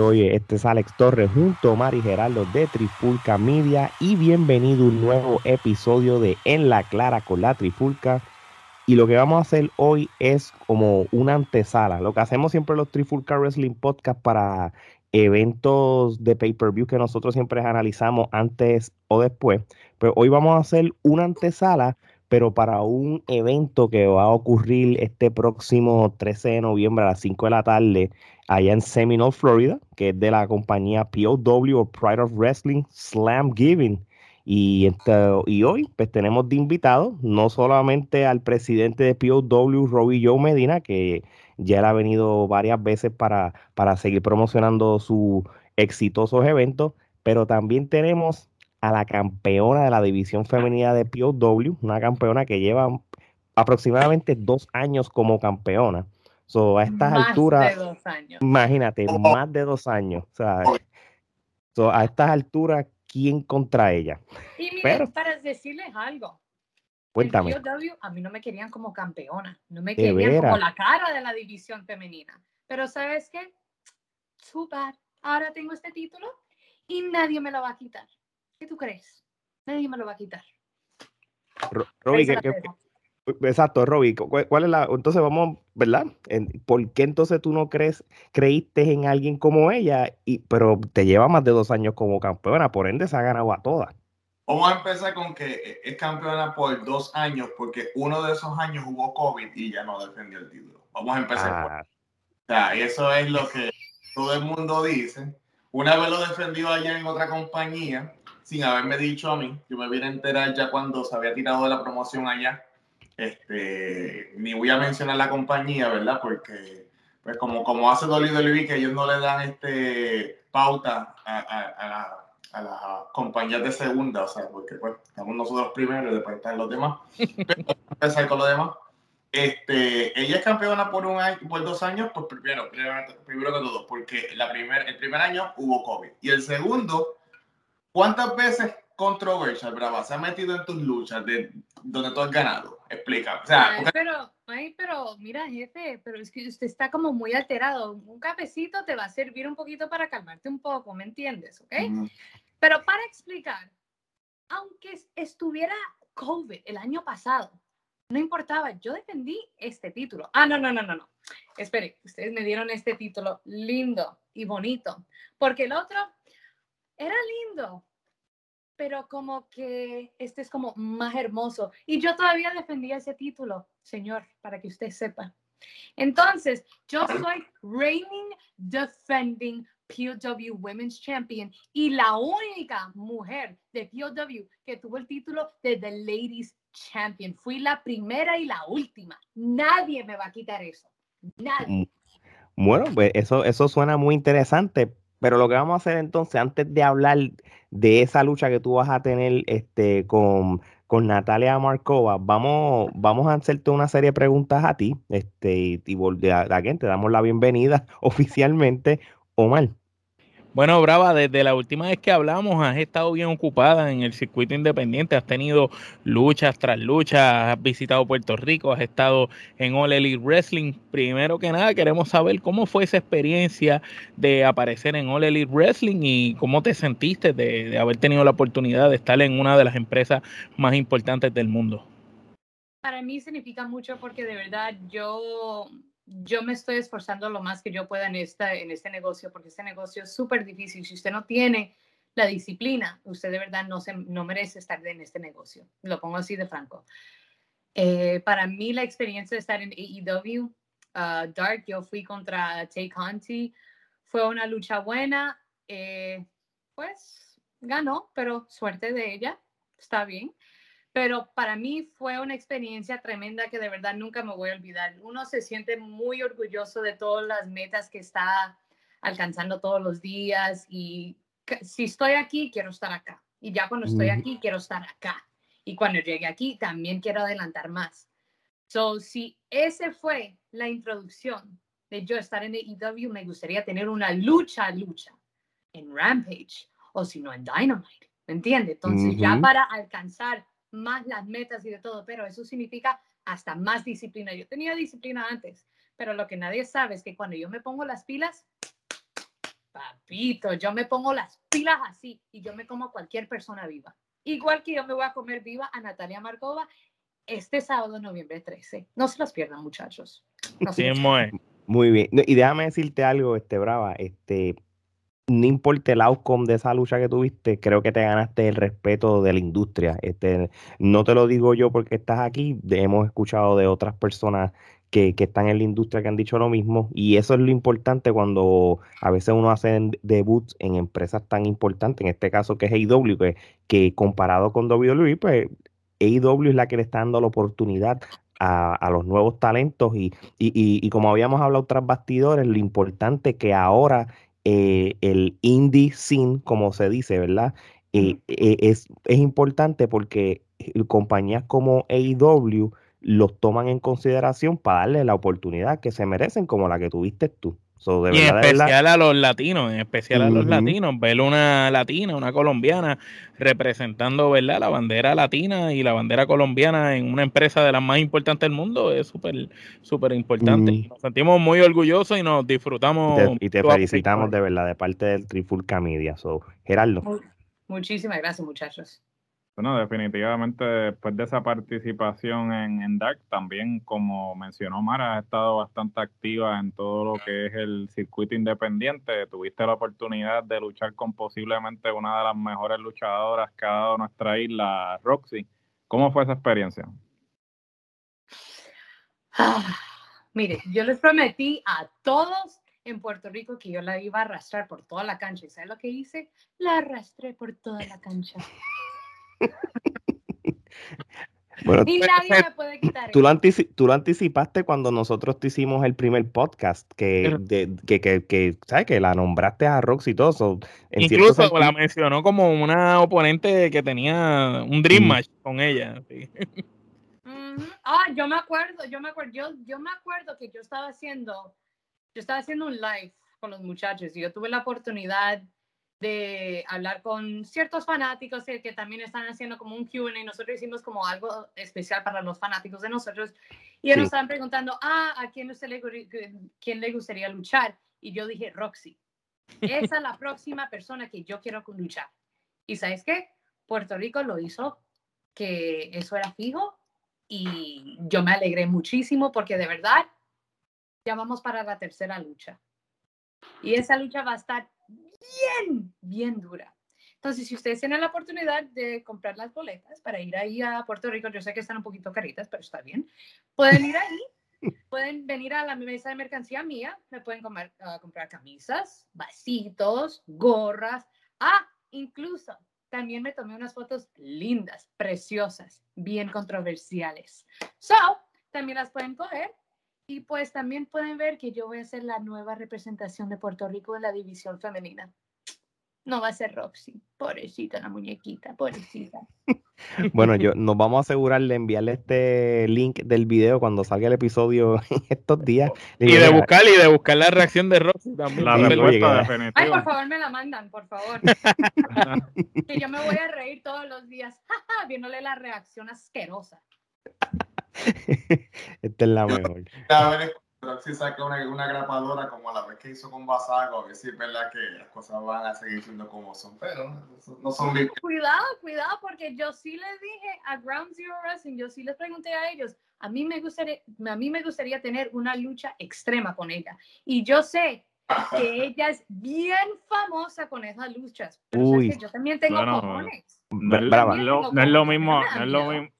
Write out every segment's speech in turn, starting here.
Oye, este es Alex Torres junto a Mari Geraldo de Trifulca Media y bienvenido a un nuevo episodio de En la Clara con la Trifulca. Y lo que vamos a hacer hoy es como una antesala. Lo que hacemos siempre los Trifulca Wrestling Podcast para eventos de pay-per-view que nosotros siempre analizamos antes o después. Pero hoy vamos a hacer una antesala, pero para un evento que va a ocurrir este próximo 13 de noviembre a las 5 de la tarde allá en Seminole, Florida, que es de la compañía POW o Pride of Wrestling Slam Giving. Y, y hoy pues tenemos de invitado no solamente al presidente de POW, Robbie Joe Medina, que ya él ha venido varias veces para, para seguir promocionando sus exitosos eventos, pero también tenemos a la campeona de la división femenina de POW, una campeona que lleva aproximadamente dos años como campeona. So, a estas más alturas, de dos años. imagínate, oh. más de dos años. O sea, so, a estas alturas, ¿quién contra ella? Y miren, para decirles algo. Cuéntame. a mí no me querían como campeona, no me querían como la cara de la división femenina. Pero ¿sabes qué? Too bad. Ahora tengo este título y nadie me lo va a quitar. ¿Qué tú crees? Nadie me lo va a quitar. Robbie, ¿qué, Exacto, Robbie. ¿Cuál es la? Entonces vamos, ¿verdad? ¿Por qué entonces tú no crees, creíste en alguien como ella, y, pero te lleva más de dos años como campeona, por ende se ha ganado a todas? Vamos a empezar con que es campeona por dos años, porque uno de esos años hubo COVID y ya no defendió el título. Vamos a empezar por. Ah. O sea, eso es lo que todo el mundo dice. Una vez lo defendió allá en otra compañía, sin haberme dicho a mí, yo me vine a enterar ya cuando se había tirado de la promoción allá este, ni voy a mencionar la compañía, ¿verdad? Porque, pues como, como hace WWE, que ellos no le dan este pauta a, a, a, las compañías de segunda, o sea, porque pues estamos nosotros primero y después están los demás. Pero empezar con los demás. Este, ella es campeona por un año, por dos años, pues primero, primero, primero que todo, porque la primer, el primer año hubo COVID. Y el segundo, ¿cuántas veces controversial, Brava, se ha metido en tus luchas de donde tú has ganado? Explica. O sea, pero, ay, pero, mira, jefe, pero es que usted está como muy alterado. Un cafecito te va a servir un poquito para calmarte un poco, ¿me entiendes? ¿Ok? Pero para explicar, aunque estuviera COVID el año pasado, no importaba, yo defendí este título. Ah, no, no, no, no, no. Espere, ustedes me dieron este título lindo y bonito, porque el otro era lindo, pero como que este es como más hermoso. Y yo todavía defendía ese título, señor, para que usted sepa. Entonces, yo soy reigning, defending POW Women's Champion y la única mujer de POW que tuvo el título de The Ladies Champion. Fui la primera y la última. Nadie me va a quitar eso. Nadie. Mm, bueno, pues eso, eso suena muy interesante, pero lo que vamos a hacer entonces, antes de hablar de esa lucha que tú vas a tener este, con, con Natalia Markova, vamos, vamos a hacerte una serie de preguntas a ti. Este, y, y a, a, te damos la bienvenida oficialmente, Omar. Bueno, Brava, desde la última vez que hablamos has estado bien ocupada en el circuito independiente, has tenido luchas tras luchas, has visitado Puerto Rico, has estado en All Elite Wrestling. Primero que nada, queremos saber cómo fue esa experiencia de aparecer en All Elite Wrestling y cómo te sentiste de, de haber tenido la oportunidad de estar en una de las empresas más importantes del mundo. Para mí significa mucho porque de verdad yo yo me estoy esforzando lo más que yo pueda en, esta, en este negocio, porque este negocio es súper difícil. Si usted no tiene la disciplina, usted de verdad no, se, no merece estar en este negocio. Lo pongo así de franco. Eh, para mí, la experiencia de estar en AEW, uh, Dark, yo fui contra Tay Conti, fue una lucha buena. Eh, pues ganó, pero suerte de ella, está bien pero para mí fue una experiencia tremenda que de verdad nunca me voy a olvidar. Uno se siente muy orgulloso de todas las metas que está alcanzando todos los días y si estoy aquí, quiero estar acá. Y ya cuando estoy aquí, quiero estar acá. Y cuando llegue aquí, también quiero adelantar más. So, si ese fue la introducción de yo estar en AEW, me gustaría tener una lucha, lucha en Rampage o si no en Dynamite. ¿Me entiende? Entonces, ya para alcanzar más las metas y de todo, pero eso significa hasta más disciplina. Yo tenía disciplina antes, pero lo que nadie sabe es que cuando yo me pongo las pilas, papito, yo me pongo las pilas así y yo me como a cualquier persona viva. Igual que yo me voy a comer viva a Natalia Markova este sábado, noviembre 13. No se los pierdan, muchachos. muy bien. Y déjame decirte algo, este Brava, este no importa el outcome de esa lucha que tuviste, creo que te ganaste el respeto de la industria. Este, no te lo digo yo porque estás aquí, hemos escuchado de otras personas que, están en la industria que han dicho lo mismo, y eso es lo importante cuando a veces uno hace debuts en empresas tan importantes, en este caso que es AEW, que, que comparado con WWE, pues AEW es la que le está dando la oportunidad a, los nuevos talentos y, y, como habíamos hablado tras bastidores, lo importante que ahora eh, el indie scene, como se dice, ¿verdad? Eh, eh, es, es, importante porque compañías como AEW los toman en consideración para darle la oportunidad que se merecen, como la que tuviste tú y en especial a los latinos, en especial a los latinos, ver una latina, una colombiana representando ¿verdad? la bandera latina y la bandera colombiana en una empresa de las más importantes del mundo es súper súper importante. Nos sentimos muy orgullosos y nos disfrutamos. Y te, felicitamos de verdad de parte del Trifulca Media. So, Gerardo. Muchísimas gracias, muchachos. Bueno, definitivamente después de esa participación en, en, Dark, también como mencionó Mara, ha estado bastante activa en todo lo que es el circuito independiente. Tuviste la oportunidad de luchar con posiblemente una de las mejores luchadoras que ha dado nuestra isla, Roxy. ¿Cómo fue esa experiencia? Ah, mire, yo les prometí a todos en Puerto Rico que yo la iba a arrastrar por toda la cancha. ¿Y sabes lo que hice? La arrastré por toda la cancha. Bueno, y nadie me puede quitar tú, lo tú lo anticipaste cuando nosotros te hicimos el primer podcast, que, que, que, que, ¿sabes? que la nombraste a Roxy y todo. Incluso la mencionó como una oponente que tenía un Dream Match con ella. Ah, yo me acuerdo, yo me acuerdo, yo, yo me acuerdo que yo estaba haciendo, yo estaba haciendo un live con los muchachos y yo tuve la oportunidad de hablar con ciertos fanáticos que, también están haciendo como un Q&A. Nosotros hicimos como algo especial para los fanáticos de nosotros. Y ellos nos estaban preguntando, ah, ¿a quién, usted le, quién le gustaría luchar? Y yo dije, Roxy. Esa es la próxima persona que yo quiero luchar. ¿Y sabes qué? Puerto Rico lo hizo, que eso era fijo. Y yo me alegré muchísimo porque de verdad ya vamos para la tercera lucha. Y esa lucha va a estar bien, bien dura. Entonces, si ustedes tienen la oportunidad de comprar las boletas para ir ahí a Puerto Rico, yo sé que están un poquito caritas, pero está bien, pueden ir ahí, pueden venir a la mesa de mercancía mía, me pueden ah, comprar camisas, vasitos, gorras, ah, incluso también me tomé unas fotos lindas, preciosas, bien controversiales. So, también las pueden coger y pues también pueden ver que yo voy a ser la nueva representación de Puerto Rico en la división femenina. No va a ser Roxy, pobrecita la muñequita, pobrecita. bueno, yo nos vamos a asegurar de enviarle este link del video cuando salga el episodio estos días. Y de buscar y de buscar la reacción de Roxy también. La Ay, por favor, me la mandan, por favor. que yo me voy a reír todos los días, viéndole la reacción asquerosa. Esta es la mejor. A ver si saca una, una, grapadora como la vez que hizo con Basago, a ver si es verdad que las cosas van a seguir siendo como son, pero no son bien. Cuidado, cuidado, porque yo sí les dije a Ground Zero Wrestling, yo sí les pregunté a ellos, a mí me gustaría, a mí me gustaría tener una lucha extrema con ella. Y yo sé que ella es bien famosa con esas luchas. Pero que yo también tengo cojones. No, es lo, mismo, no es lo mismo,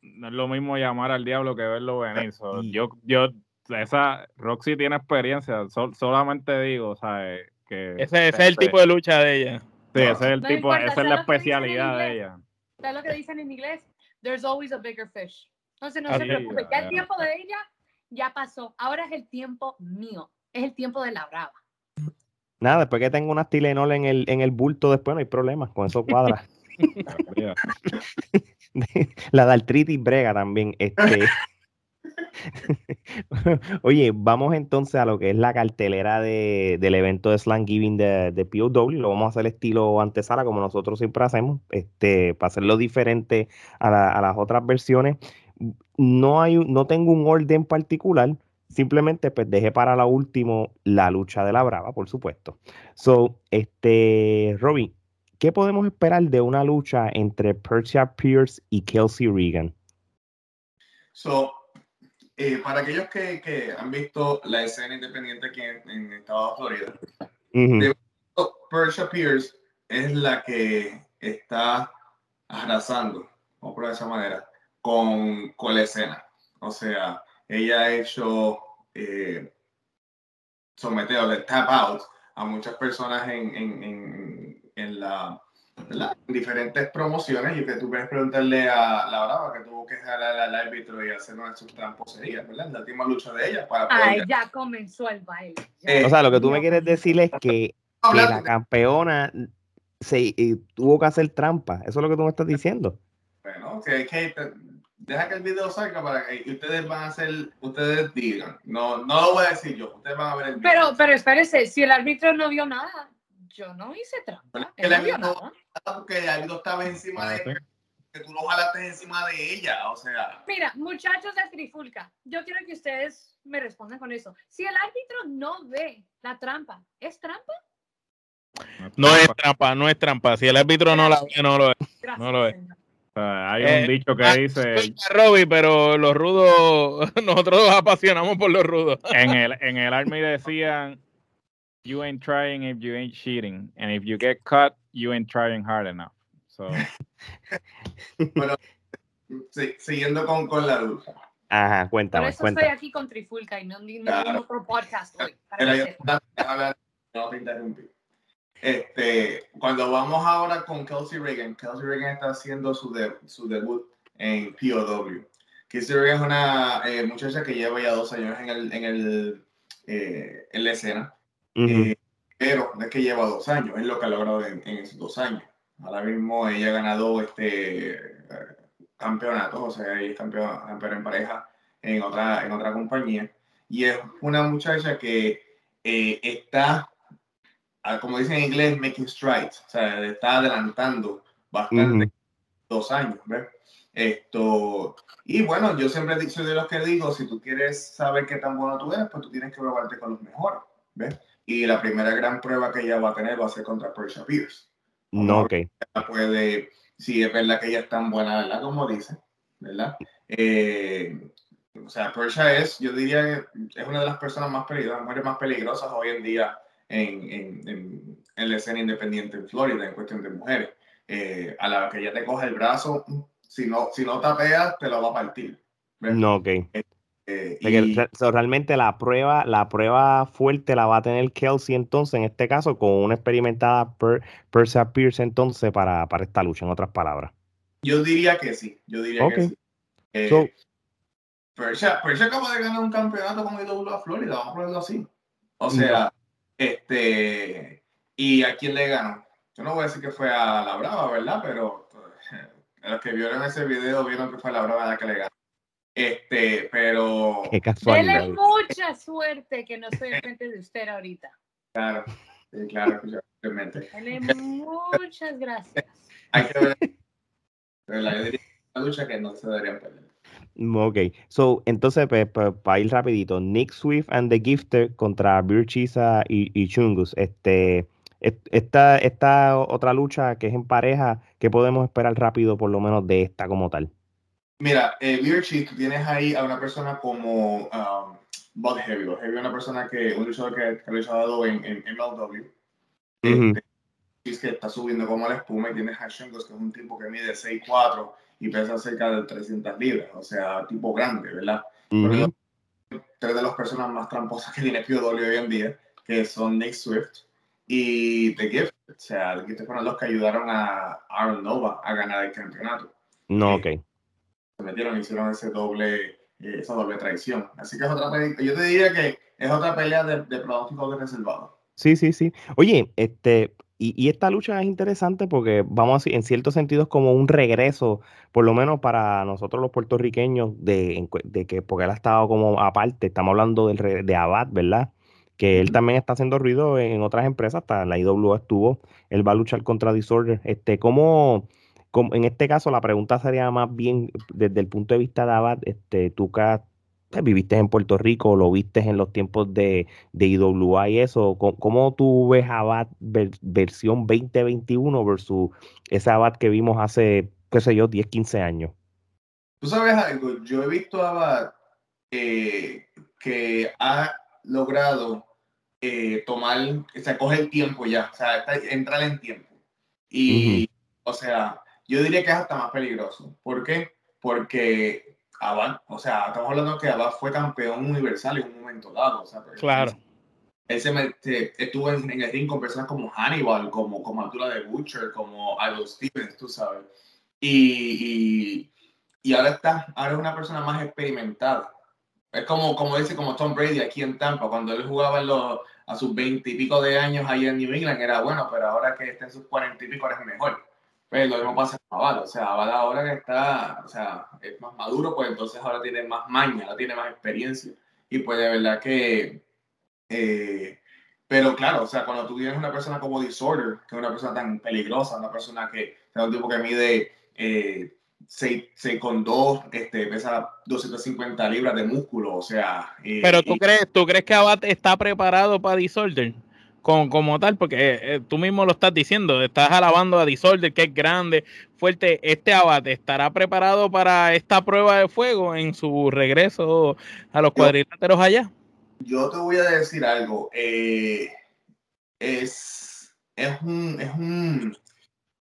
no es lo mismo llamar al diablo que verlo venir. yo, yo, esa Roxy tiene experiencia. solamente digo, ¿sabes? Que ese, es el tipo de lucha de ella. Sí, ese es el tipo, esa es la especialidad de ella. ¿Sabes lo que dicen en inglés? There's always a bigger fish. Entonces no se preocupe, ya el tiempo de ella ya pasó. Ahora es el tiempo mío. Es el tiempo de la brava. Nada, después que tengo una Tylenol en el, en el bulto, después no hay problema, con eso cuadra. la de artritis brega también. Este. Oye, vamos entonces a lo que es la cartelera de, del evento de Slam Giving de, de, POW. Lo vamos a hacer estilo antesala, como nosotros siempre hacemos, este, para hacerlo diferente a, a las otras versiones. No, hay, no tengo un orden particular, simplemente pues dejé para la último la lucha de la Brava, por supuesto. So, este, Robin, ¿qué podemos esperar de una lucha entre Persia Pierce y Kelsey Regan? So, eh, para aquellos que, han visto la escena independiente aquí en, en Estados Florida, Persia Pierce es la que está arrasando, vamos por esa manera, con, con la escena. O sea, ella ha hecho eh, de tap out a muchas personas en, en, en, en la, diferentes promociones y que tú puedes preguntarle a la Brava que tuvo que jalar al árbitro y hacer una de sus tramposerías, ¿verdad? La última lucha de ella para Ay, ya comenzó el baile. o sea, lo que tú me quieres decir es que, que la campeona se, eh, tuvo que hacer trampa. Eso es lo que tú me estás diciendo. Bueno, que, que deja que el video salga para que ustedes van a hacer, ustedes digan. No, no lo voy a decir yo, ustedes van a ver el video. Pero, pero espérese, si el árbitro no vio nada, yo no hice trampa. el árbitro no porque el árbitro estaba encima de ella, que tú lo jalaste encima de ella, o sea. Mira, muchachos de Trifulca, yo quiero que ustedes me respondan con eso. Si el árbitro no ve la trampa, ¿es trampa? No es trampa, no es trampa. Si el árbitro no la ve, no lo es. No lo es hay un eh, dicho que ah, dice. Robbie, pero los rudos, nosotros nos apasionamos por los rudos. En el, en el Army decían: You ain't trying if you ain't cheating. And if you get caught, you ain't trying hard enough. So. bueno, siguiendo con, con la luz. Ajá, cuéntame. Por eso estoy aquí con Trifulca y no otro podcast hoy. no te interrumpí. Este, cuando vamos ahora con Kelsey Reagan, Kelsey Reagan está haciendo su, su debut en POW. Kelsey Reagan es una eh, muchacha que lleva ya dos años en, el, en, el, eh, en la escena, eh, pero no es que lleva dos años, es lo que ha logrado en, esos dos años. Ahora mismo ella ha ganado este campeonatos, o sea, ella es campeona, en pareja en otra, en otra compañía, y es una muchacha que está como dicen en inglés, making strides, o sea, está adelantando bastante, dos años, ¿ves? Esto, y bueno, yo siempre soy de los que digo, si tú quieres saber qué tan bueno tú eres, pues tú tienes que probarte con los mejores, ¿ves? Y la primera gran prueba que ella va a tener va a ser contra Persia Pierce. No, ok. Puede, si es verdad que ella es tan buena, ¿verdad? Como dice, ¿verdad? Eh, o sea, Persia es, yo diría, es una de las personas más peligrosas, mujeres más peligrosas hoy en día en, en, en, la escena independiente en Florida en cuestión de mujeres. Eh, a la que ella te coge el brazo, si no, si no tapeas, te lo va a partir. No, ok. Eh, eh, realmente la prueba, la prueba fuerte la va a tener Kelsey entonces, en este caso, con una experimentada per, Persia Pierce entonces para, para esta lucha, en otras palabras. Yo diría que sí, yo diría que sí. Eh, Persia, acaba de ganar un campeonato con IWA Florida, vamos a ponerlo así. O sea, este, ¿Y a quién le ganó? Yo no voy a decir que fue a la Brava, ¿verdad? Pero los que vieron ese video vieron que fue la Brava la que le ganó. Este, pero. Qué casualidad. Dele mucha suerte que no estoy frente de usted ahorita. Claro, sí, claro, obviamente. Dele muchas gracias. Hay que ver. Pero la, yo diría una lucha que no se deberían perder. Ok, so, entonces, pues, para ir rapidito, Nick Swift and the Gifter contra Virchisa y, y, Chungus. Este, esta, esta otra lucha que es en pareja, ¿qué podemos esperar rápido por lo menos de esta como tal? Mira, eh, tú tienes ahí a una persona como um, Bud Heavy. Heavy es una persona que, un luchador que, ha luchado en, en MLW. Este, que está subiendo como la espuma y tienes a Chungus, que es un tipo que mide 6'4 y pesa cerca de 300 libras, o sea, tipo grande, ¿verdad? Tres de las personas más tramposas que tiene POW hoy en día, que son Nick Swift y The Gift, o sea, The Gift fueron los que ayudaron a Aaron Nova a ganar el campeonato. No, ok. Se metieron, hicieron ese doble, eh, esa doble traición. Así que es otra pelea, yo te diría que es otra pelea de, de pronóstico de reservado. Sí, sí, sí. Oye, este, y, esta lucha es interesante porque vamos a en ciertos sentidos como un regreso, por lo menos para nosotros los puertorriqueños, de, que porque él ha estado como aparte, estamos hablando del, de Abad, ¿verdad? Que él también está haciendo ruido en, otras empresas, hasta la IWA estuvo, él va a luchar contra Disorder. Este, ¿cómo, en este caso la pregunta sería más bien desde el punto de vista de Abad, este, tú que has viviste en Puerto Rico, lo viste en los tiempos de, de IWA y eso, ¿cómo, tú ves Abad versión 2021 versus esa Abad que vimos hace, qué sé yo, 10, 15 años? Tú sabes algo, yo he visto a Abad eh, que ha logrado eh, tomar, o sea, coge el tiempo ya, o sea, entrar en tiempo. Y, o sea, yo diría que es hasta más peligroso. ¿Por qué? Porque Abad, o sea, estamos hablando que Abad fue campeón universal en un momento dado. O sea, claro. Él se, estuvo en, el ring con personas como Hannibal, como, como Altura de Butcher, como Idol Stevens, tú sabes. Y, y, ahora está, ahora es una persona más experimentada. Es como, como dice como Tom Brady aquí en Tampa, cuando él jugaba los, a sus veinte y pico de años ahí en New England, era bueno, pero ahora que está en sus cuarenta y pico es mejor. Pues lo mismo pasa con Aval, o sea, Aval ahora que está, o sea, es más maduro, pues entonces ahora tiene más maña, ahora tiene más experiencia. Y pues de verdad que, eh, pero claro, o sea, cuando tú tienes una persona como Disorder, que es una persona tan peligrosa, una persona que, es un tipo que mide eh, 6, con 2, este, pesa 250 libras de músculo, o sea. Eh, pero tú crees, ¿tú crees que Abad está preparado para Disorder? Como, tal, porque eh, eh, tú mismo lo estás diciendo, estás alabando a Disorder, que es grande, fuerte. ¿Este abate estará preparado para esta prueba de fuego en su regreso a los cuadriláteros allá? Yo te voy a decir algo. Eh, es, es, un, es, un,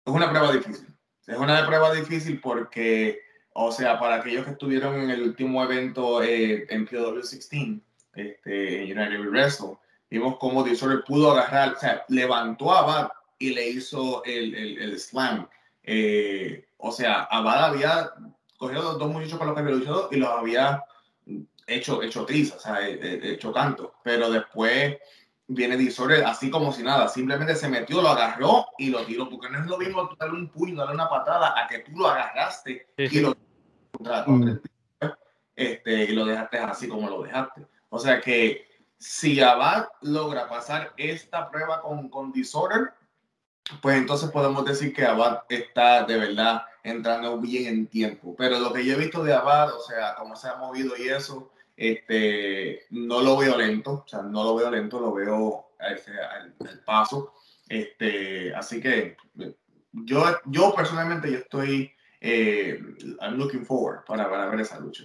es una prueba difícil. Es una prueba difícil porque, o sea, para aquellos que estuvieron en el último evento en PW16, este, United Wrestle, Vimos cómo Disorder pudo agarrar, o sea, levantó a Abad y le hizo el, el, el slam. Eh, o sea, Abad había cogido los dos muchachos con los que había luchado y los había hecho, hecho triza, o sea, eh, eh, hecho canto. Pero después viene Disorder así como si nada, simplemente se metió, lo agarró y lo tiró, porque no es lo mismo tú darle un puño, darle una patada, a que tú lo agarraste y lo mm. este, y lo dejaste así como lo dejaste. O sea que si Abad logra pasar esta prueba con, con Disorder, pues entonces podemos decir que Abad está de verdad entrando bien en tiempo. Pero lo que yo he visto de Abad, o sea, cómo se ha movido y eso, este, no lo veo lento, o sea, no lo veo lento, lo veo al, paso. Este, así que yo, yo personalmente yo estoy eh, I'm looking forward para, para ver esa lucha.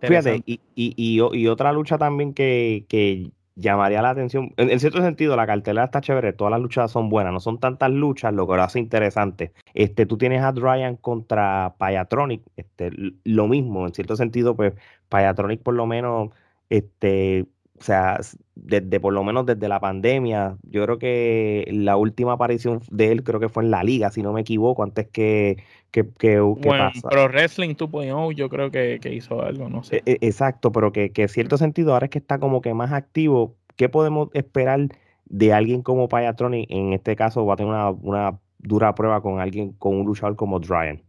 Fíjate, y, y, y, otra lucha también que, que llamaría la atención. En, cierto sentido, la cartelera está chévere, todas las luchas son buenas, no son tantas luchas, lo que lo hace interesante. Este, tú tienes a Ryan contra Payatronic, este, lo mismo, en cierto sentido, pues Payatronic por lo menos, este, o sea, desde por lo menos desde la pandemia, yo creo que la última aparición de él creo que fue en la liga, si no me equivoco, antes que, que, que, bueno, Pero Wrestling 2.0 yo creo que, hizo algo, no sé. E, e, exacto, pero que, que en cierto sentido ahora es que está como que más activo. ¿Qué podemos esperar de alguien como Payatronic? En este caso va a tener una, dura prueba con alguien, con un luchador como Dryan.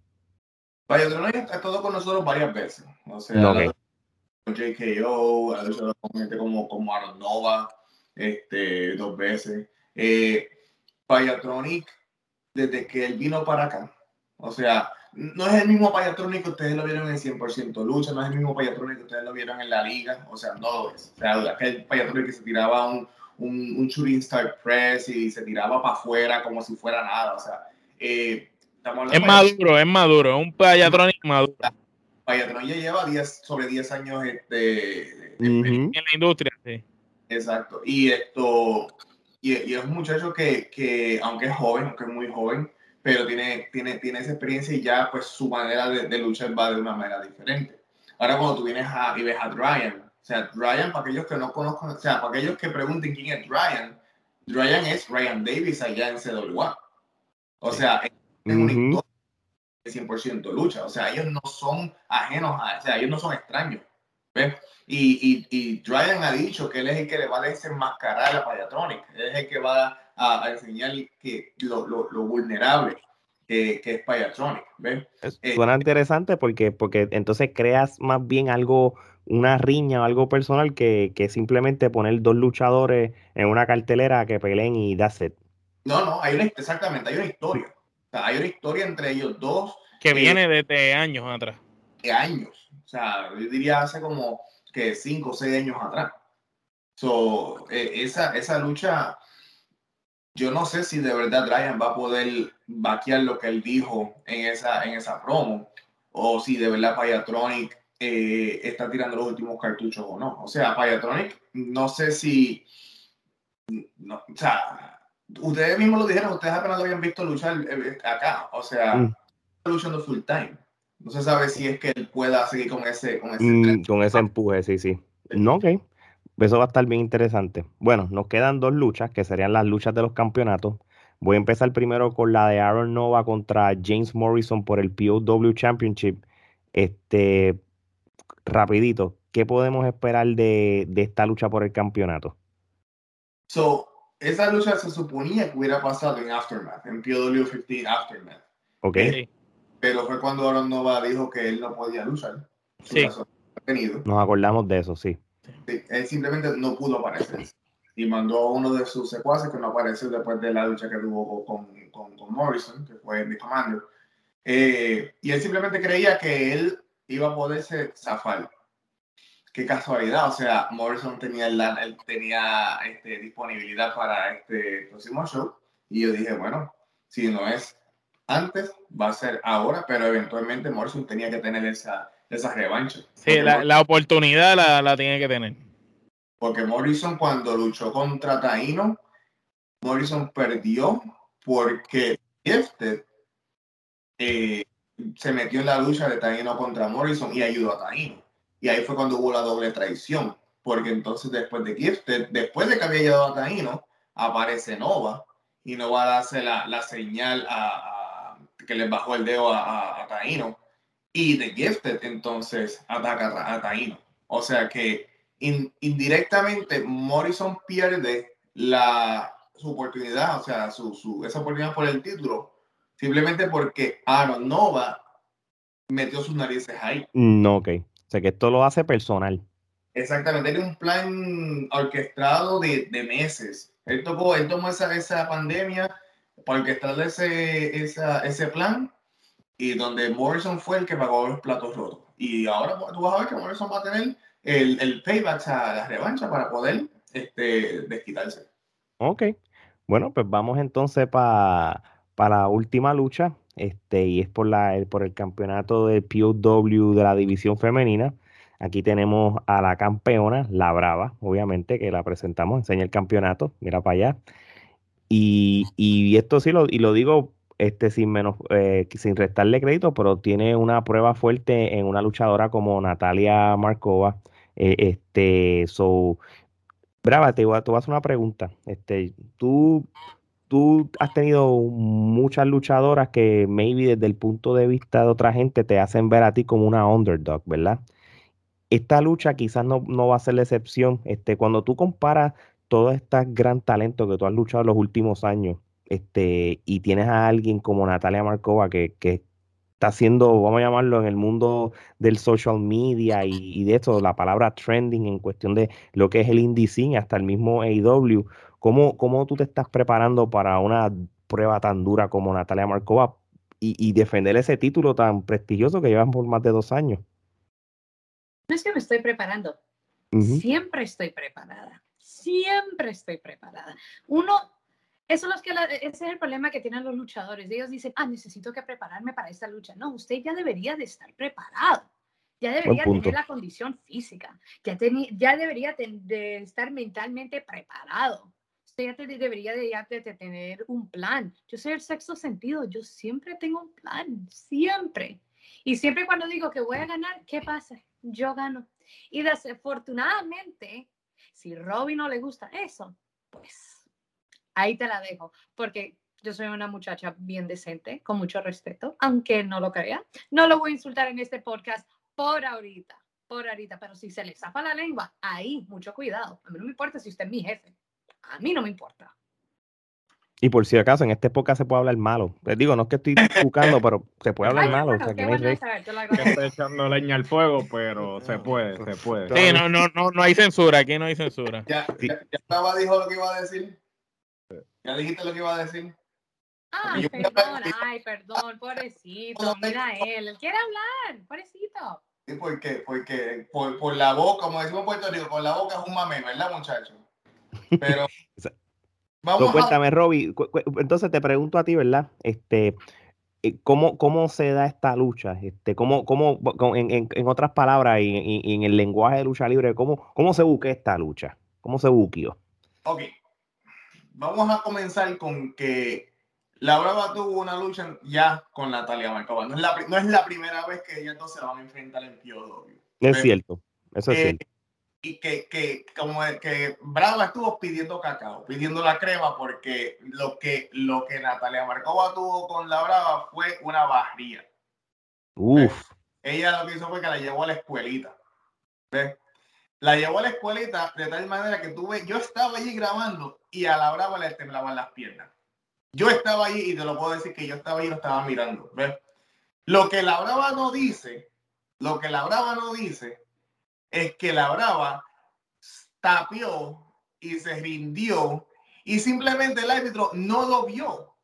Payatronic ha estado con nosotros varias veces. O sea, JKO, ha luchado con gente como, como Aaron Nova, este, dos veces. Eh, Payatronic, desde que él vino para acá, o sea, no es el mismo Payatronic que ustedes lo vieron en 100% lucha, no es el mismo Payatronic que ustedes lo vieron en la liga, o sea, no es. O sea, aquel Payatronic que se tiraba un, un, un shooting star press y se tiraba para afuera como si fuera nada, o sea, eh, es maduro, es maduro, es un Payatronic maduro. Payatronic ya lleva 10, sobre 10 años este, en la industria, sí. Exacto, y esto, y, y es un muchacho que, que, aunque es joven, aunque es muy joven, pero tiene, tiene, tiene esa experiencia y ya pues su manera de, de luchar va de una manera diferente. Ahora cuando tú vienes a, y ves a Ryan, o sea, Ryan, para aquellos que no conozcan, o sea, para aquellos que pregunten quién es Ryan, Ryan es Ryan Davis allá en CWA. O sea, es una historia de 100% lucha. O sea, ellos no son ajenos a, o sea, ellos no son extraños. ¿ves? Y, y, y Ryan ha dicho que él es el que le va a desenmascarar a Payatronic. Él es el que va a, enseñar que lo, lo, lo vulnerable que, que, es Payatronic. ¿ves? Eh, suena interesante porque, porque entonces creas más bien algo, una riña o algo personal que, que, simplemente poner dos luchadores en una cartelera que peleen y that's it. No, no, hay una, exactamente, hay una historia. Sea, hay una historia entre ellos dos. Que viene desde años atrás. De años. O sea, yo diría hace como que cinco o seis años atrás. So, eh, esa, esa lucha, yo no sé si de verdad Ryan va a poder vaquear lo que él dijo en esa, en esa promo, o si de verdad Payatronic eh, está tirando los últimos cartuchos o no. O sea, Payatronic, no sé si. No, o sea, ustedes mismos lo dijeron, ustedes apenas lo habían visto luchar eh, acá. O sea, mm. luchando full time. No se sabe si es que él pueda seguir con ese, con ese, mm, con ese empuje, sí, sí. No, ok. Eso va a estar bien interesante. Bueno, nos quedan dos luchas, que serían las luchas de los campeonatos. Voy a empezar primero con la de Aaron Nova contra James Morrison por el POW Championship. Este, rapidito, ¿qué podemos esperar de, esta lucha por el campeonato? So, esa lucha se suponía que hubiera pasado en Aftermath, en POW 15 Aftermath. Ok. Pero fue cuando Aaron Nova dijo que él no podía luchar. Sí. Nos acordamos de eso, sí. Él simplemente no pudo aparecer. Y mandó a uno de sus secuaces que no apareció después de la lucha que tuvo con, con, con Morrison, que fue mi Commander. Eh, y él simplemente creía que él iba a poderse zafar. Qué casualidad, o sea, Morrison tenía, él tenía este, disponibilidad para este próximo show. Y yo dije, bueno, si no es antes, va a ser ahora, pero eventualmente Morrison tenía que tener esa, esa revancha. Sí, la, oportunidad la, la, tiene que tener. Porque Morrison cuando luchó contra Taino, Morrison perdió porque Gifted eh, se metió en la lucha de Taino contra Morrison y ayudó a Taino. Y ahí fue cuando hubo la doble traición. Porque entonces después de Gifted, después de que había ayudado a Taino, aparece Nova y Nova darse la, la señal a, que le bajó el dedo a, Taino y The Gifted entonces ataca a Taino. O sea que indirectamente Morrison pierde la, su oportunidad, o sea, su, su, esa oportunidad por el título, simplemente porque Aaron Nova metió sus narices ahí. No, ok. O sea que esto lo hace personal. Exactamente, era un plan orquestado de, de meses. Él, tocó, él tomó esa, esa pandemia para orquestar ese, esa, ese plan y donde Morrison fue el que pagó los platos rotos. Y ahora tú vas a ver que Morrison va a tener el, el payback, a la revancha para poder este, desquitarse. Ok. Bueno, pues vamos entonces para la última lucha. Este, y es por, la, el, por el campeonato del POW de la división femenina. Aquí tenemos a la campeona, la Brava, obviamente, que la presentamos, enseña el campeonato, mira para allá. Y, y esto sí lo, y lo digo este, sin, menos, eh, sin restarle crédito, pero tiene una prueba fuerte en una luchadora como Natalia Markova. Eh, este, so, Brava, te voy, a, hacer una pregunta. Este, tú, tú has tenido muchas luchadoras que maybe desde el punto de vista de otra gente te hacen ver a ti como una underdog, ¿verdad? Esta lucha quizás no, no va a ser la excepción. Este, cuando tú comparas todo este gran talento que tú has luchado en los últimos años, este, y tienes a alguien como Natalia Markova que, está haciendo, vamos a llamarlo, en el mundo del social media y, de esto, la palabra trending en cuestión de lo que es el indie hasta el mismo AEW, ¿cómo, ¿cómo tú te estás preparando para una prueba tan dura como Natalia Markova y, defender ese título tan prestigioso que llevan por más de dos años? No es que me estoy preparando, siempre estoy preparada, siempre estoy preparada. Uno eso es que ese es el problema que tienen los luchadores. Ellos dicen, ah, necesito que prepararme para esta lucha. No, usted ya debería de estar preparado. Ya debería tener la condición física. Ya, ya debería de estar mentalmente preparado. Usted ya debería de, de, tener un plan. Yo soy el sexto sentido. Yo siempre tengo un plan. Siempre. Y siempre cuando digo que voy a ganar, ¿qué pasa? Yo gano. Y desafortunadamente, si Robin no le gusta eso, pues ahí te la dejo, porque yo soy una muchacha bien decente, con mucho respeto, aunque no lo crea. No lo voy a insultar en este podcast por ahorita, por ahorita, pero si se le zapa la lengua, ahí, mucho cuidado. A mí no me importa si usted es mi jefe. A mí no me importa. Y por si acaso, en esta época se puede hablar malo. Les digo, no es que estoy buscando, pero se puede hablar malo. o sea, que estoy echando leña al fuego, pero se puede, se puede. Sí, no, no, no, no hay censura, aquí no hay censura. Ya, ya, ya estaba dijo lo que iba a decir. ¿Ya dijiste lo que iba a decir? Ay, perdón, ay, perdón, pobrecito, mira él, él quiere hablar, pobrecito. porque, porque por, por, la boca, como decimos en Puerto Rico, con la boca es un mame, ¿verdad, muchachos? Pero. vamos cuéntame, a... Robbie, entonces te pregunto a ti, ¿verdad? Este, eh, ¿cómo, cómo se da esta lucha? Este, ¿cómo, cómo, en, en, en otras palabras y, y, en el lenguaje de lucha libre, ¿cómo, cómo se busque esta lucha? ¿Cómo se buqueó? Ok. Vamos a comenzar con que la Brava tuvo una lucha ya con Natalia Marcova. No es la, no es la primera vez que ellas dos se van a enfrentar en POW. Es cierto, eso es eh, cierto. Y que, que, como que Brava estuvo pidiendo cacao, pidiendo la crema, porque lo que, lo que Natalia Marcova tuvo con la Brava fue una barría. Uf. Ella lo que hizo fue que la llevó a la escuelita. ¿Ves? La llevó a la escuelita de tal manera que tuve, yo estaba allí grabando y a la Brava le temblaban las piernas. Yo estaba ahí y te lo puedo decir que yo estaba ahí y lo estaba mirando. ¿ves? Lo que la Brava no dice, lo que la Brava no dice es que la Brava tapió y se rindió y simplemente el árbitro no lo vio.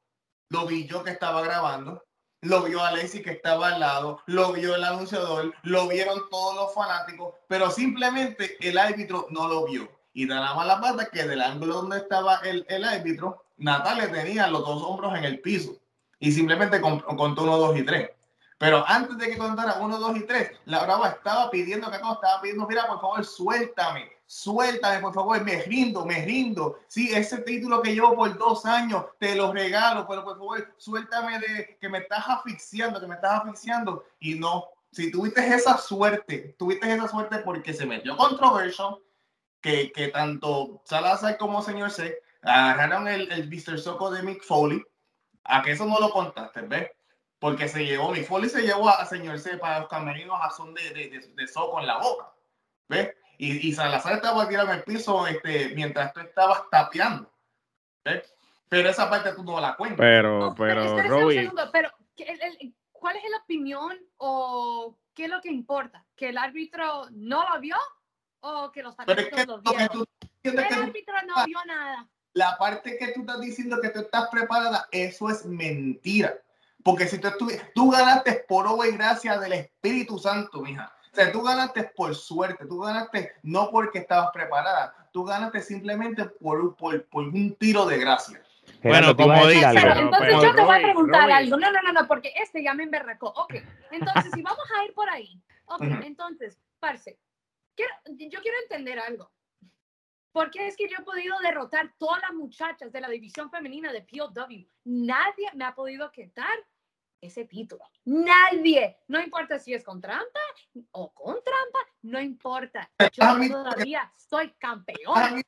Lo vi yo que estaba grabando, lo vio Alexis que estaba al lado, lo vio el anunciador, lo vieron todos los fanáticos, pero simplemente el árbitro no lo vio. Y da la mala pata que del ángulo donde estaba el, el árbitro, Natalia tenía los dos hombros en el piso y simplemente contó uno, dos y tres. Pero antes de que contara uno, dos y tres, la brava estaba pidiendo que estaba pidiendo, mira, por favor, suéltame, suéltame, por favor, me rindo, me rindo. Sí, ese título que llevo por dos años, te lo regalo, pero por favor, suéltame de que me estás asfixiando, que me estás asfixiando. Y no, si tuviste esa suerte, tuviste esa suerte porque se metió controversial, que, que tanto Salazar como señor C agarraron el, el Mr. Soco de Mick Foley, a que eso no lo contaste, ¿ves? Porque se llevó, Mick Foley se llevó a, señor C para los camerinos a son de, de, de, Soco en la boca, ¿ves? Y, y Salazar estaba tirando en el piso este, mientras tú estabas tapeando, ¿ves? Pero esa parte tú no la cuentas. Pero, pero, Robbie. Pero, ¿cuál es la opinión o qué es lo que importa? ¿Que el árbitro no lo vio o que los árbitros lo vieron? el árbitro no vio nada la parte que tú estás diciendo que tú estás preparada, eso es mentira. Porque si tú, tú ganaste por obra y gracia del Espíritu Santo, mija. O sea, tú ganaste por suerte, tú ganaste no porque estabas preparada, tú ganaste simplemente por, por, por un tiro de gracia. Bueno, como dice entonces yo te voy a preguntar algo. No, no, no, no, porque este ya me emberracó. Ok, entonces si vamos a ir por ahí. Ok, entonces, parce, quiero, yo quiero entender algo. Porque es que yo he podido derrotar todas las muchachas de la división femenina de POW. Nadie me ha podido quitar ese título. Nadie. No importa si es con trampa o con trampa, no importa. Yo todavía soy campeón.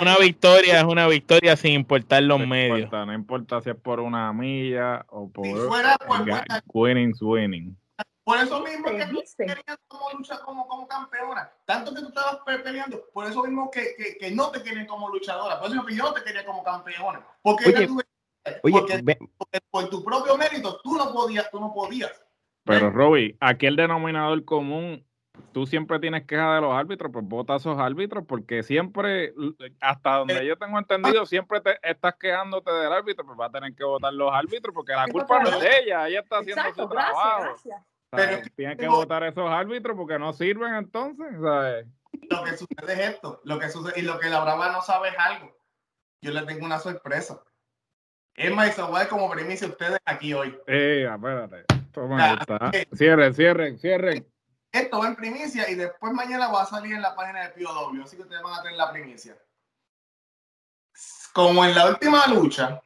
Una victoria es una victoria sin importar los medios. no importa si es por una milla o por. Si fuera por winning, winning. Por eso mismo que tú querías como lucha como, como campeona. Tanto que tú estabas peleando. Por eso mismo que, que, que no te quieren como luchadora. Por eso que yo te quería como campeona. Porque, oye, porque, por tu propio mérito tú no podías, tú no podías. Pero Robbie, aquí el denominador común, tú siempre tienes queja de los árbitros, pues vota a esos árbitros, porque siempre, hasta donde eh, yo tengo entendido, siempre te estás quejándote del árbitro, pues va a tener que votar los árbitros, porque la culpa no es de ella, ella está haciendo su trabajo. Gracias. Pero tienen que votar esos árbitros porque no sirven entonces, ¿sabes? Lo que sucede es esto, lo que sucede, y lo que la brava no sabe es algo. Yo le tengo una sorpresa. Es más, eso va como primicia ustedes aquí hoy. Eh, espérate. Toma, cierren, cierren, cierren. Esto va en primicia y después mañana va a salir en la página de POW, así que ustedes van a tener la primicia. Como en la última lucha,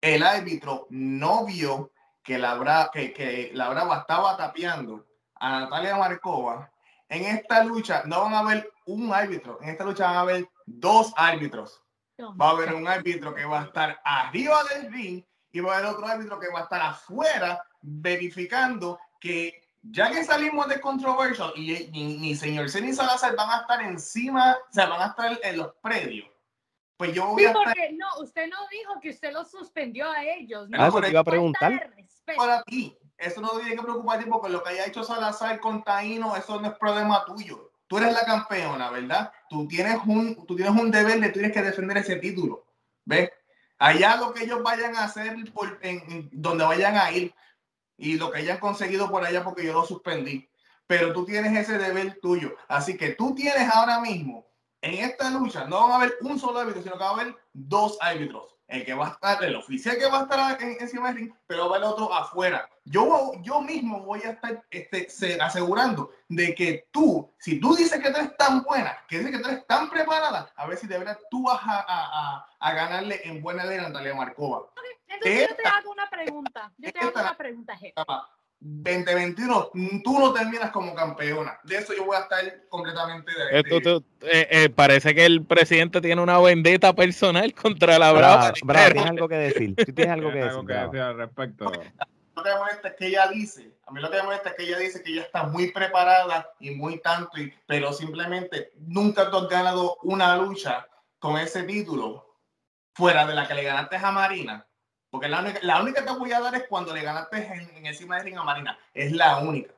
el árbitro no vio que la, Bra que, que la Brava estaba tapeando a Natalia Marcova, en esta lucha no van a haber un árbitro, en esta lucha van a haber dos árbitros. Va a haber un árbitro que va a estar arriba del ring y va a haber otro árbitro que va a estar afuera verificando que ya que salimos de controversial y ni, señor C ni Salazar van a estar encima, o sea, van a estar en los predios. Pues yo voy sí, porque no, usted no dijo que usted los suspendió a ellos. No, ah, eso te iba a preguntar para ti. Eso no tiene que preocuparte porque lo que haya hecho Salazar con Taino, eso no es problema tuyo. Tú eres la campeona, ¿verdad? Tú tienes un, tú tienes un deber de tienes que defender ese título. ¿Ves? Allá lo que ellos vayan a hacer por, en, donde vayan a ir y lo que hayan conseguido por allá porque yo lo suspendí. pero tú tienes ese deber tuyo. Así que tú tienes ahora mismo, en esta lucha, no van a haber un solo árbitro, sino que va a haber dos árbitros. El que va a estar, el oficial que va a estar encima del ring, pero va el otro afuera. Yo, yo mismo voy a estar este, asegurando de que tú, si tú dices que tú eres tan buena, que dices que tú eres tan preparada, a ver si de verdad tú vas a, a, a, ganarle en buena ley a Natalia Marcova. entonces yo te hago una pregunta. Yo te hago una pregunta, jefe. 2021, tú no terminas como campeona. De eso yo voy a estar completamente de, Esto, eh, eh, parece que el presidente tiene una vendetta personal contra la Brava. Brava, tienes algo que decir. Tú tienes algo que decir, al respecto. Lo que me molesta es que ella dice, a mí lo que me molesta es que ella dice que ella está muy preparada y muy tanto, y, pero simplemente nunca tú has ganado una lucha con ese título fuera de la que le ganaste a Marina porque la única, la única que te voy a dar es cuando le ganaste en, encima de ring a Marina. Es la única.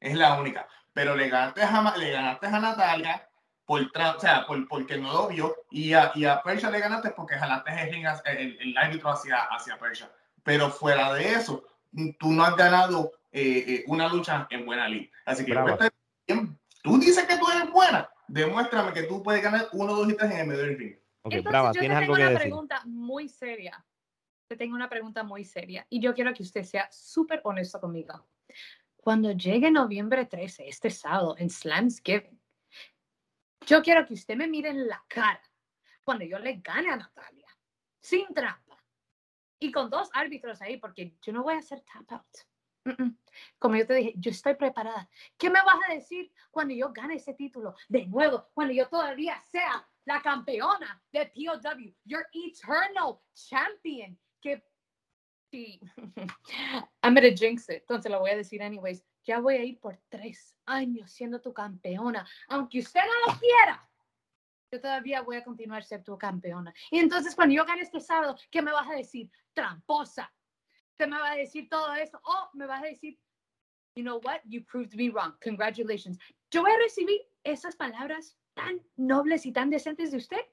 Es la única. Pero le ganaste a, le ganaste a Natalia por, o sea, por, porque no lo vio. Y a, y a Persia le ganaste porque jalaste el, el, el árbitro hacia, hacia Persia. Pero fuera de eso, tú no has ganado eh, eh, una lucha en buena liga. Así que tú dices que tú eres buena. Demuéstrame que tú puedes ganar uno, dos y tres en el medio del ring. Okay, Entonces, yo ¿tienes algo que una pregunta muy seria te tengo una pregunta muy seria y yo quiero que usted sea súper honesto conmigo. Cuando llegue noviembre 13, este sábado, en Slamsgiving, yo quiero que usted me mire en la cara cuando yo le gane a Natalia, sin trampa, y con dos árbitros ahí, porque yo no voy a hacer tap out. Como yo te dije, yo estoy preparada. ¿Qué me vas a decir cuando yo gane ese título? De nuevo, cuando yo todavía sea la campeona de POW, your eternal champion que sí, I'm gonna jinx it, entonces lo voy a decir anyways, ya voy a ir por tres años siendo tu campeona, aunque usted no lo quiera. Yo todavía voy a continuar ser tu campeona. Y entonces cuando yo gane este sábado, ¿qué me vas a decir? Tramposa. ¿Qué me vas a decir todo eso? O me vas a decir, you know what? You proved me wrong. Congratulations. Yo voy a recibir esas palabras tan nobles y tan decentes de usted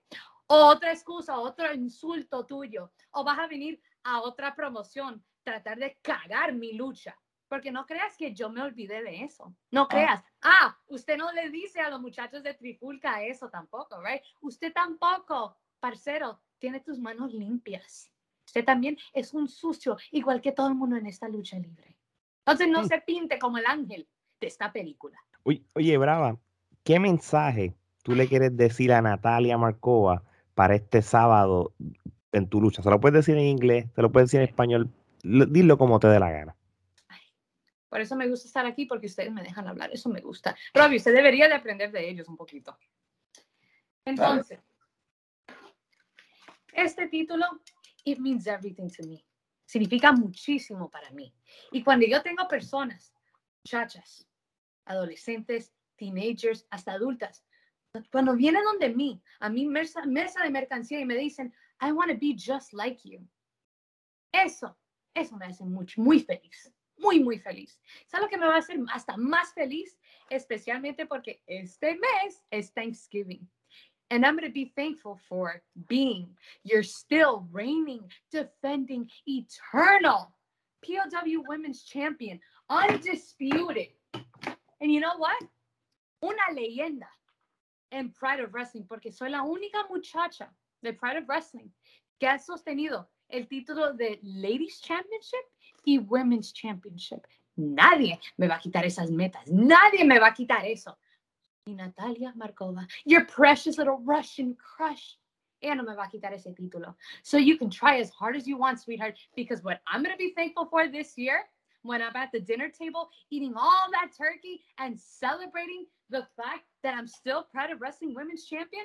otra excusa, otro insulto tuyo, o vas a venir a otra promoción, tratar de cagar mi lucha. Porque no creas que yo me olvidé de eso. No ah. creas. Ah, usted no le dice a los muchachos de Trifulca eso tampoco, ¿right? Usted tampoco, parcero, tiene tus manos limpias. Usted también es un sucio, igual que todo el mundo en esta lucha libre. Entonces no se pinte como el ángel de esta película. Oye, oye, Brava, ¿qué mensaje tú le quieres decir a Natalia Marcova para este sábado en tu lucha. Se lo puedes decir en inglés, se lo puedes decir en español, dilo como te dé la gana. Por eso me gusta estar aquí, porque ustedes me dejan hablar, eso me gusta. Robbie, usted debería de aprender de ellos un poquito. Entonces, este título, it means everything to me. Significa muchísimo para mí. Y cuando yo tengo personas, muchachas, adolescentes, teenagers, hasta adultas, cuando vienen donde mí, a mi mesa, mesa de mercancía y me dicen, I want to be just like you. Eso, eso me hace mucho, muy feliz, muy, muy feliz. ¿Sabes lo que me va a hacer hasta más feliz? Especialmente porque este mes es Thanksgiving. And I'm going to be thankful for being your still reigning, defending, eternal POW Women's Champion, undisputed. And you know what? Una leyenda en Pride of Wrestling, porque soy la única muchacha de Pride of Wrestling que ha sostenido el título de Ladies Championship y Women's Championship. Nadie me va a quitar esas metas. Nadie me va a quitar eso. Y Natalia Markova, your precious little Russian crush. Ella no me va a quitar ese título. So you can try as hard as you want, sweetheart, because what I'm going to be thankful for this year when I'm at the dinner table eating all that turkey and celebrating the fact that I'm still Pride of Wrestling Women's Champion,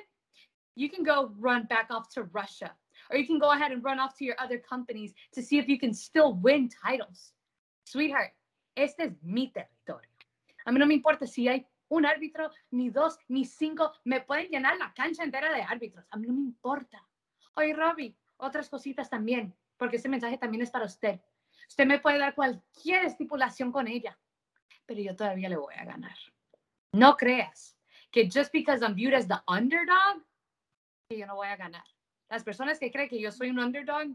you can go run back off to Russia or you can go ahead and run off to your other companies to see if you can still win titles. Sweetheart, este es mi territorio. A mí no me importa si hay un árbitro, ni dos, ni cinco. Me pueden llenar la cancha entera de árbitros. A mí no me importa. Oye, Robbie, otras cositas también, porque este mensaje también es para usted. Usted me puede dar cualquier estipulación con ella, pero yo todavía le voy a ganar. No creas que just because I'm viewed as the underdog, que yo no voy a ganar. Las personas que creen que yo soy un underdog,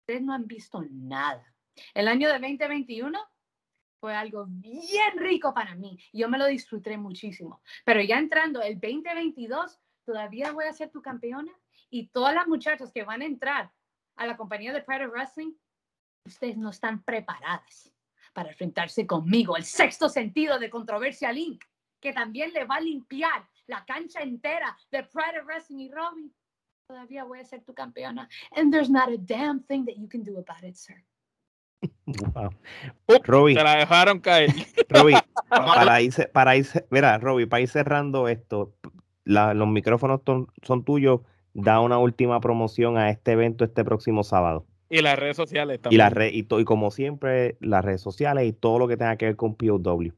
ustedes no han visto nada. El año de 2021, fue algo bien rico para mí. Yo me lo disfruté muchísimo. Pero ya entrando el 2022, todavía voy a ser tu campeona y todas las muchachas que van a entrar a la compañía de Pride of Wrestling, ustedes no están preparadas para enfrentarse conmigo, el sexto sentido de controversia Link, que también le va a limpiar la cancha entera de Pride of Wrestling y Robin. Todavía voy a ser tu campeona. And there's not a damn thing that you can do about it, sir. Wow. Robbie, Se la dejaron caer. Robbie, para ir, para ir, mira, Robbie, para ir cerrando esto, los micrófonos son tuyos. Da una última promoción a este evento este próximo sábado. Y las redes sociales también. Y, la red, y, y, como siempre, las redes sociales y todo lo que tenga que ver con POW.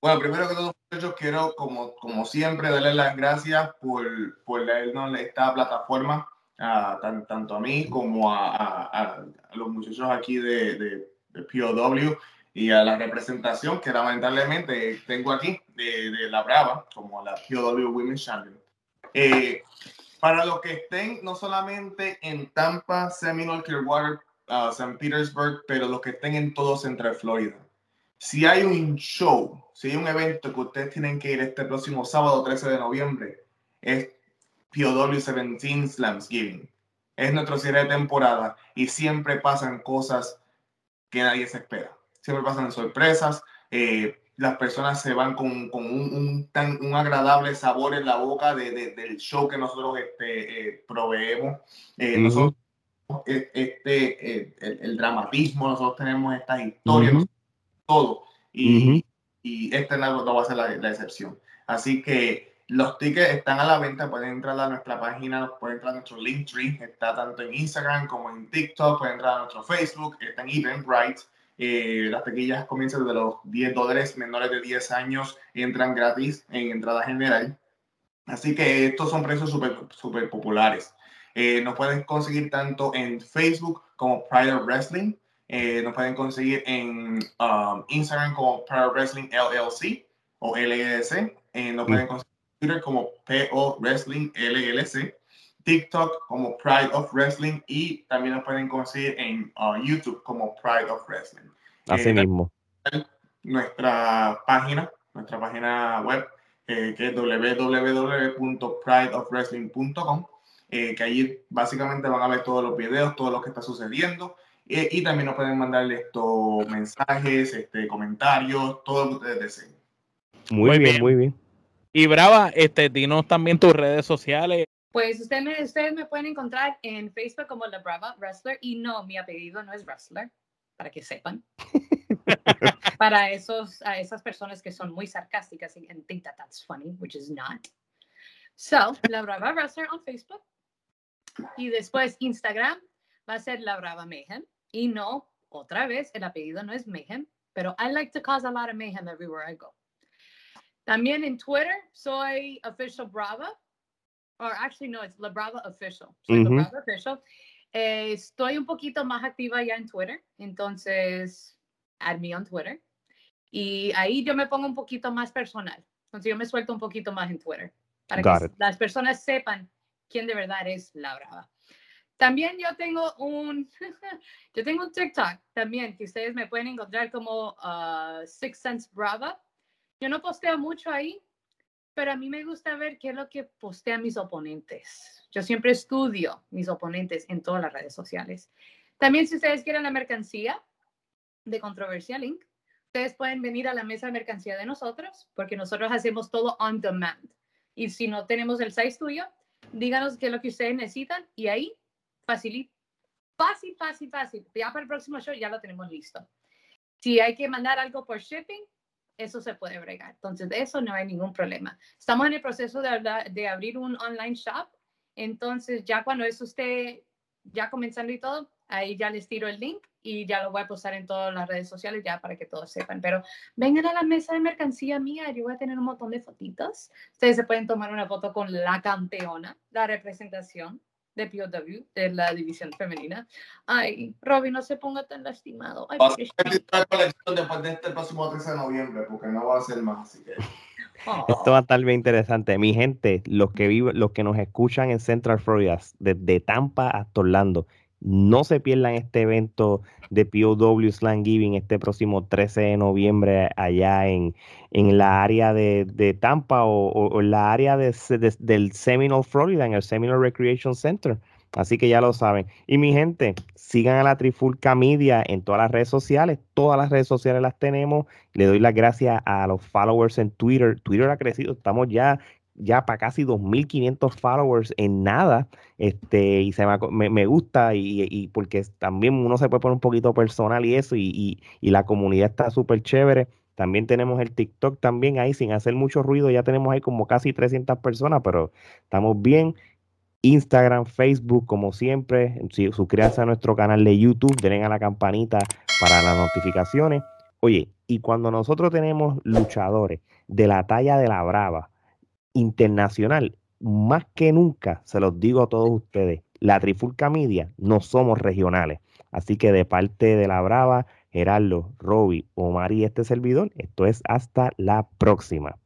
Bueno, primero que todo, muchachos, quiero, como, como siempre, darles las gracias por, por darnos esta plataforma tanto a mí como a, los muchachos aquí de, de, POW y a la representación que lamentablemente tengo aquí de, La Brava, como la POW Women's Champion. Eh, para los que estén no solamente en Tampa, Seminole, Clearwater, uh, St. Petersburg, pero los que estén en todo Central Florida. Si hay un show, si hay un evento que ustedes tienen que ir este próximo sábado 13 de noviembre, es POW 17 Slamsgiving. Es nuestro cierre de temporada y siempre pasan cosas que nadie se espera. Siempre pasan sorpresas. Eh, las personas se van con, con un, un, tan, un, agradable sabor en la boca de, de, del show que nosotros este, eh, proveemos. Eh, nosotros, e, este, el, el, dramatismo, nosotros tenemos estas historias, todo. Y, y este no, va a ser la, la excepción. Así que los tickets están a la venta, pueden entrar a nuestra página, pueden entrar a nuestro Linktree, está tanto en Instagram como en TikTok, pueden entrar a nuestro Facebook, está en Eventbrite. Eh, las taquillas comienzan desde los 10 dólares, menores de 10 años entran gratis en entrada general. Así que estos son precios súper super populares. Eh, nos pueden conseguir tanto en Facebook como Pride of Wrestling. Eh, nos pueden conseguir en um, Instagram como Pride of Wrestling LLC o LLC. E nos pueden conseguir Twitter como PO Wrestling LLC, TikTok como Pride of Wrestling y también nos pueden conseguir en uh, YouTube como Pride of Wrestling. Así eh, mismo. Nuestra página, nuestra página web, eh, que es www.prideofwrestling.com, eh, que ahí básicamente van a ver todos los videos, todo lo que está sucediendo. Y también nos pueden mandarle estos mensajes, este, comentarios, todo lo que ustedes deseen. muy bien, muy bien. Y Brava, este, dinos también tus redes sociales. Pues ustedes me, ustedes me pueden encontrar en Facebook como La Brava Wrestler y no, mi apellido no es Wrestler, para que sepan. para esos, a esas personas que son muy sarcásticas y think that that's funny, which is not. So, La Brava Wrestler on Facebook. Y después Instagram va a ser La Brava Mayhem. Y no, otra vez, el apellido no es Mayhem, pero I like to cause a lot of mayhem everywhere I go. También en Twitter soy official Brava. Or actually, no, it's La Brava Official. Soy La Brava Official. Eh, estoy un poquito más activa ya en Twitter. Entonces, add me on Twitter. Y ahí yo me pongo un poquito más personal. Entonces, yo me suelto un poquito más en Twitter. Para que las personas sepan quién de verdad es La Brava. También yo tengo un, yo tengo un TikTok también que ustedes me pueden encontrar como uh, Six Sense Brava. Yo no posteo mucho ahí, pero a mí me gusta ver qué es lo que postean mis oponentes. Yo siempre estudio mis oponentes en todas las redes sociales. También si ustedes quieren la mercancía de Controversia Link, ustedes pueden venir a la mesa de mercancía de nosotros, porque nosotros hacemos todo on demand. Y si no tenemos el size tuyo, díganos qué es lo que ustedes necesitan y ahí facilita. Fácil, fácil, fácil. Ya para el próximo show ya lo tenemos listo. Si hay que mandar algo por shipping, eso se puede bregar. Entonces, de eso no hay ningún problema. Estamos en el proceso de, de abrir un online shop. Entonces, ya cuando eso esté ya comenzando y todo, ahí ya les tiro el link y ya lo voy a postar en todas las redes sociales ya para que todos sepan. Pero vengan a la mesa de mercancía mía, yo voy a tener un montón de fotitos. Ustedes se pueden tomar una foto con la campeona, la representación de POW, de la división femenina. Ay, Robin, no se ponga tan lastimado. Ay, a colección después de este próximo 13 de noviembre, porque no va a ser más, así que... Oh. Esto va a estar bien interesante. Mi gente, los que viven, los que nos escuchan en Central Florida, desde Tampa hasta Orlando, No se pierdan este evento de POW Slam Giving este próximo 13 de noviembre allá en, en la área de, Tampa o, en la área de, del Seminole, Florida, en el Seminole Recreation Center. Así que ya lo saben. Y mi gente, sigan a la Trifulca Media en todas las redes sociales. Todas las redes sociales las tenemos. Le doy las gracias a los followers en Twitter. Twitter ha crecido. Estamos ya ya para casi 2.500 followers en nada, este, y se me, gusta y, porque también uno se puede poner un poquito personal y eso, y, la comunidad está súper chévere. También tenemos el TikTok también ahí sin hacer mucho ruido, ya tenemos ahí como casi 300 personas, pero estamos bien. Instagram, Facebook, como siempre, suscríbanse a nuestro canal de YouTube, denle a la campanita para las notificaciones. Oye, y cuando nosotros tenemos luchadores de la talla de la brava, internacional, más que nunca, se los digo a todos ustedes, la Trifulca Media no somos regionales. Así que de parte de la Brava, Gerardo, Roby, Omar y este servidor, esto es hasta la próxima.